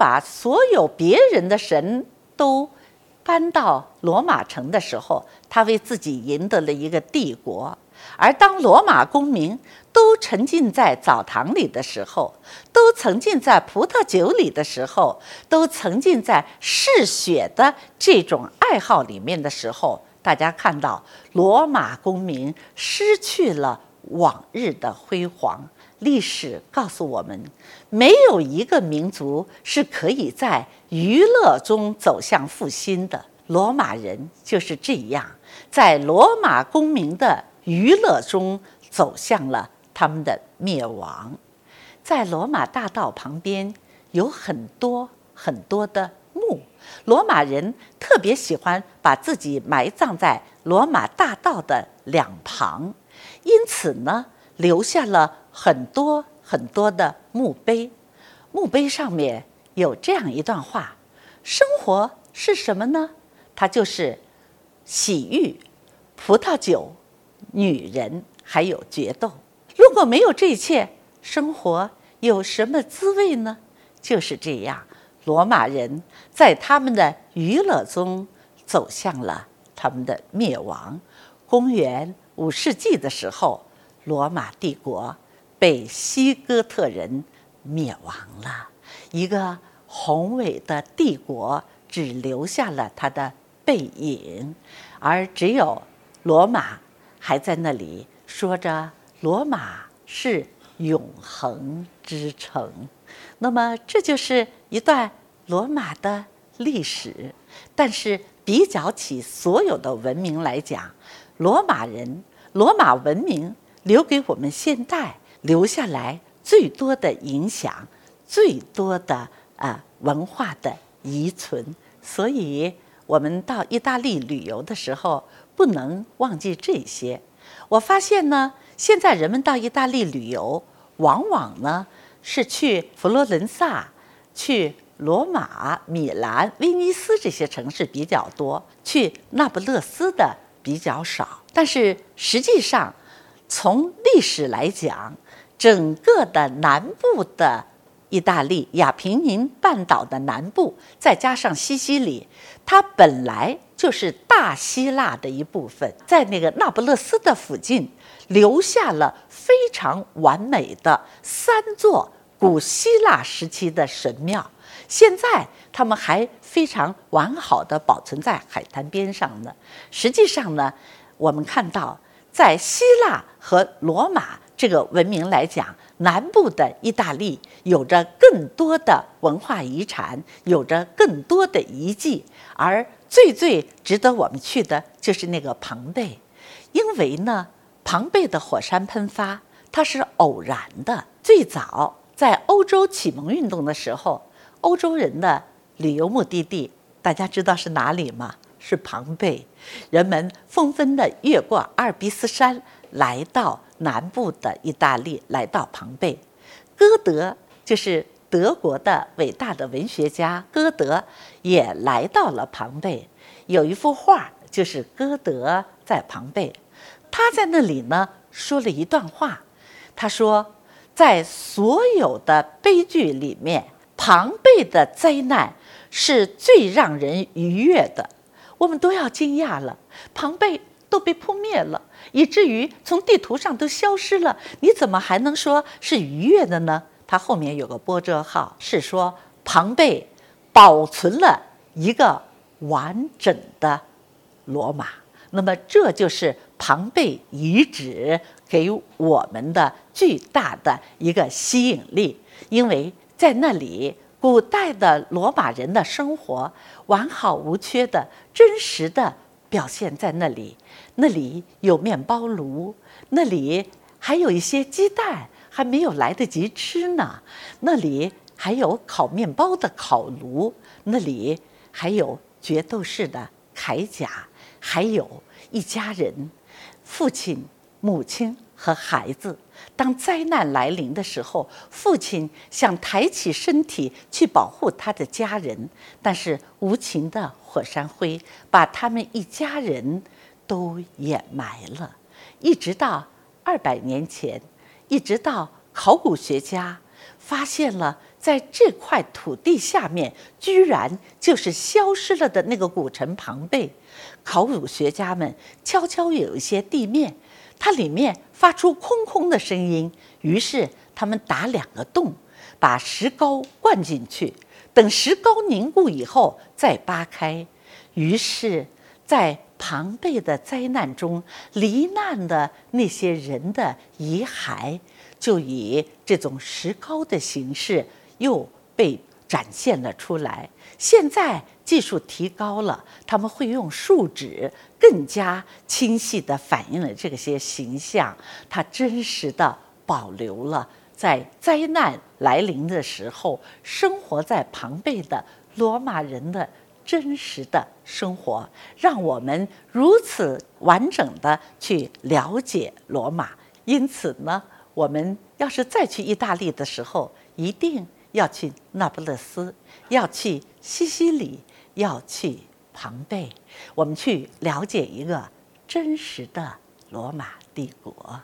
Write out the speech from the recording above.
把所有别人的神都搬到罗马城的时候，他为自己赢得了一个帝国。而当罗马公民都沉浸在澡堂里的时候，都沉浸在葡萄酒里的时候，都沉浸在嗜血的这种爱好里面的时候，大家看到罗马公民失去了往日的辉煌。历史告诉我们，没有一个民族是可以在娱乐中走向复兴的。罗马人就是这样，在罗马公民的。娱乐中走向了他们的灭亡，在罗马大道旁边有很多很多的墓，罗马人特别喜欢把自己埋葬在罗马大道的两旁，因此呢，留下了很多很多的墓碑。墓碑上面有这样一段话：生活是什么呢？它就是洗浴、葡萄酒。女人还有决斗，如果没有这一切，生活有什么滋味呢？就是这样，罗马人在他们的娱乐中走向了他们的灭亡。公元五世纪的时候，罗马帝国被西哥特人灭亡了，一个宏伟的帝国只留下了它的背影，而只有罗马。还在那里说着罗马是永恒之城，那么这就是一段罗马的历史。但是比较起所有的文明来讲，罗马人、罗马文明留给我们现代留下来最多的影响、最多的啊文化的遗存。所以，我们到意大利旅游的时候。不能忘记这些。我发现呢，现在人们到意大利旅游，往往呢是去佛罗伦萨、去罗马、米兰、威尼斯这些城市比较多，去那不勒斯的比较少。但是实际上，从历史来讲，整个的南部的意大利亚平宁半岛的南部，再加上西西里，它本来。就是大希腊的一部分，在那个那不勒斯的附近，留下了非常完美的三座古希腊时期的神庙。现在他们还非常完好的保存在海滩边上呢。实际上呢，我们看到，在希腊和罗马这个文明来讲，南部的意大利有着更多的文化遗产，有着更多的遗迹，而。最最值得我们去的就是那个庞贝，因为呢，庞贝的火山喷发它是偶然的。最早在欧洲启蒙运动的时候，欧洲人的旅游目的地，大家知道是哪里吗？是庞贝。人们纷纷的越过阿尔卑斯山，来到南部的意大利，来到庞贝。歌德就是。德国的伟大的文学家歌德也来到了庞贝，有一幅画就是歌德在庞贝，他在那里呢说了一段话，他说，在所有的悲剧里面，庞贝的灾难是最让人愉悦的，我们都要惊讶了，庞贝都被扑灭了，以至于从地图上都消失了，你怎么还能说是愉悦的呢？它后面有个波折号，是说庞贝保存了一个完整的罗马。那么这就是庞贝遗址给我们的巨大的一个吸引力，因为在那里，古代的罗马人的生活完好无缺的真实的表现在那里。那里有面包炉，那里还有一些鸡蛋。还没有来得及吃呢，那里还有烤面包的烤炉，那里还有决斗士的铠甲，还有一家人，父亲、母亲和孩子。当灾难来临的时候，父亲想抬起身体去保护他的家人，但是无情的火山灰把他们一家人都掩埋了，一直到二百年前。一直到考古学家发现了在这块土地下面，居然就是消失了的那个古城庞贝。考古学家们悄悄有一些地面，它里面发出空空的声音，于是他们打两个洞，把石膏灌进去，等石膏凝固以后再扒开。于是，在庞贝的灾难中罹难的那些人的遗骸，就以这种石膏的形式又被展现了出来。现在技术提高了，他们会用树脂更加清晰地反映了这些形象，它真实地保留了在灾难来临的时候生活在庞贝的罗马人的。真实的生活，让我们如此完整的去了解罗马。因此呢，我们要是再去意大利的时候，一定要去那不勒斯，要去西西里，要去庞贝，我们去了解一个真实的罗马帝国。